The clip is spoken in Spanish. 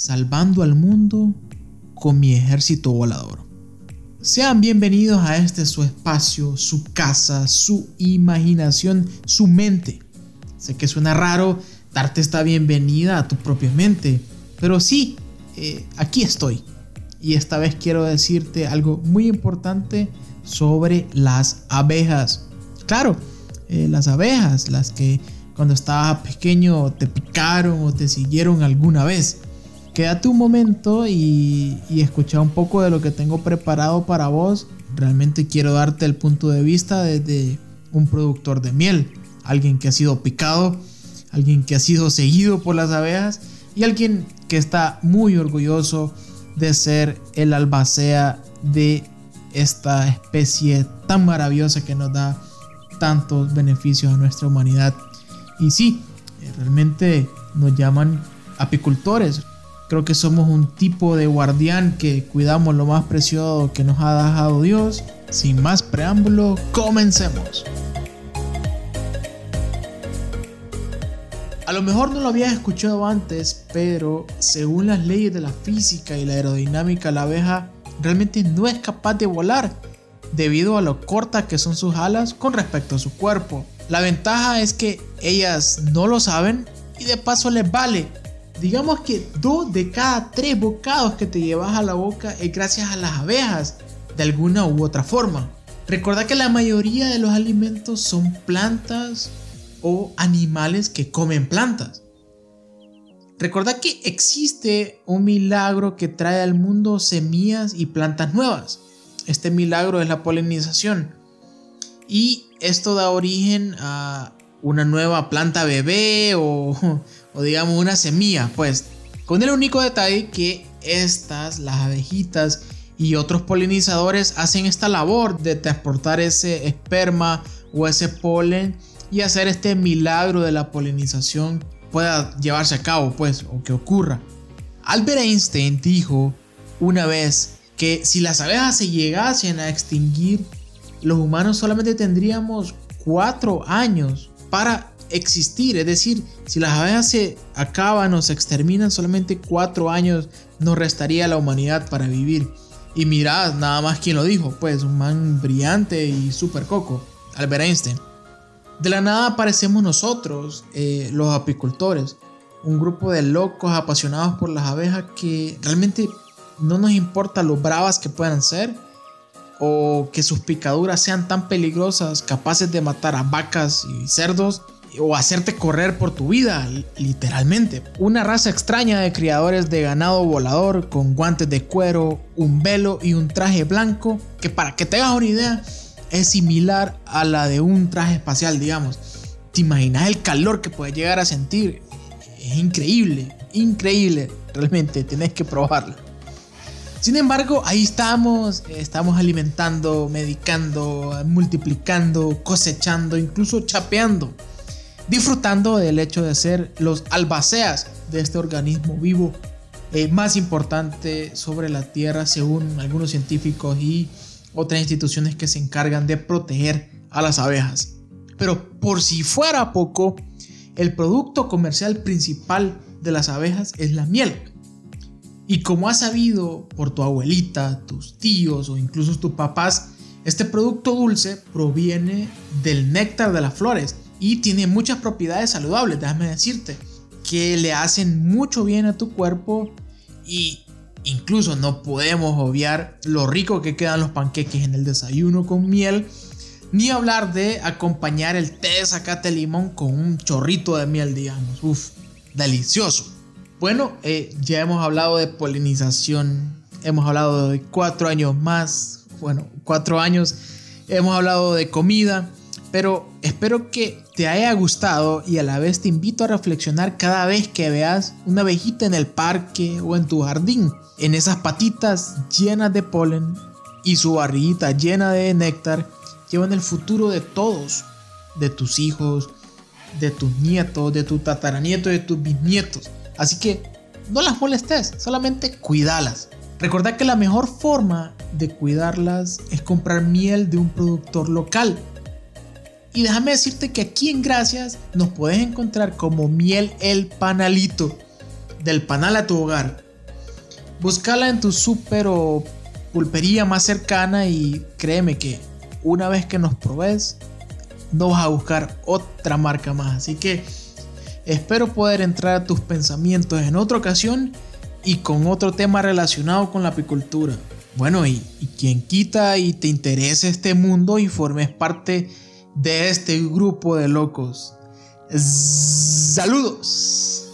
salvando al mundo con mi ejército volador. Sean bienvenidos a este su espacio, su casa, su imaginación, su mente. Sé que suena raro darte esta bienvenida a tu propia mente, pero sí, eh, aquí estoy. Y esta vez quiero decirte algo muy importante sobre las abejas. Claro, eh, las abejas, las que cuando estabas pequeño te picaron o te siguieron alguna vez. Quédate un momento y, escucha un poco de lo que tengo preparado para vos. Realmente quiero darte el punto de vista desde un productor de miel, alguien que ha sido picado, alguien que ha sido seguido por las abejas y alguien que está muy orgulloso de ser el albacea de esta especie tan maravillosa que nos da tantos beneficios a nuestra humanidad. Y sí, eh, realmente nos llaman apicultores. Creo que somos un tipo de guardián que cuidamos lo más preciado que nos ha dejado Dios. Sin más preámbulo, comencemos. A lo mejor no lo habías escuchado antes, pero según las leyes de la física y la aerodinámica, la abeja realmente no es capaz de volar debido a lo cortas que son sus alas con respecto a su cuerpo. La ventaja es que ellas no lo saben y de paso les vale. Digamos que dos de cada tres bocados que te llevas a la boca es gracias a las abejas, de alguna u otra forma. Recuerda que la mayoría de los alimentos son plantas o animales que comen plantas. Recuerda que existe un milagro que trae al mundo semillas y plantas nuevas. Este milagro es la polinización. Y esto da origen a una nueva planta bebé o, digamos una semilla, pues con el único detalle que estas, las abejitas y otros polinizadores hacen esta labor de transportar ese esperma o ese polen y hacer este milagro de la polinización pueda llevarse a cabo, pues, o que ocurra. Albert Einstein dijo una vez que si las abejas se llegasen a extinguir, los humanos solamente tendríamos cuatro años para existir. Es decir, si las abejas se acaban o se exterminan, solamente cuatro años nos restaría la humanidad para vivir. Y mirad, nada más quien lo dijo, pues un man brillante y súper coco, Albert Einstein. De la nada aparecemos nosotros, eh, los apicultores, un grupo de locos apasionados por las abejas que realmente no nos importa lo bravas que puedan ser o que sus picaduras sean tan peligrosas, capaces de matar a vacas y cerdos o hacerte correr por tu vida, literalmente. Una raza extraña de criadores de ganado volador con guantes de cuero, un velo y un traje blanco que para que te hagas una idea es similar a la de un traje espacial, digamos. ¿Te imaginas el calor que puedes llegar a sentir? Es increíble, increíble, realmente, tenés que probarlo. Sin embargo, ahí estamos, estamos alimentando, medicando, multiplicando, cosechando, incluso chapeando, disfrutando del hecho de ser los albaceas de este organismo vivo eh, más importante sobre la Tierra según algunos científicos y otras instituciones que se encargan de proteger a las abejas. Pero por si fuera poco, el producto comercial principal de las abejas es la miel y como has sabido por tu abuelita, tus tíos o incluso tus papás, este producto dulce proviene del néctar de las flores y tiene muchas propiedades saludables, déjame decirte, que le hacen mucho bien a tu cuerpo y incluso no podemos obviar lo rico que quedan los panqueques en el desayuno con miel, ni hablar de acompañar el té de zacate limón con un chorrito de miel, digamos. Uf, delicioso. Bueno, eh, ya hemos hablado de polinización, hemos hablado de cuatro años más, bueno, cuatro años, hemos hablado de comida, pero espero que te haya gustado y a la vez te invito a reflexionar cada vez que veas una abejita en el parque o en tu jardín, en esas patitas llenas de polen y su barriguita llena de néctar, llevan el futuro de todos, de tus hijos, de tus nietos, de tu tataranieto, de tus bisnietos. Así que no las molestes, solamente cuídalas. Recuerda que la mejor forma de cuidarlas es comprar miel de un productor local. Y déjame decirte que aquí en Gracias nos puedes encontrar como miel el panalito. Del panal a tu hogar. Búscala en tu súper o pulpería más cercana y créeme que una vez que nos probes, no vas a buscar otra marca más. Así que espero poder entrar a tus pensamientos en otra ocasión y con otro tema relacionado con la apicultura. Bueno, y, y quien quita y te interese este mundo y formes parte de este grupo de locos. Saludos.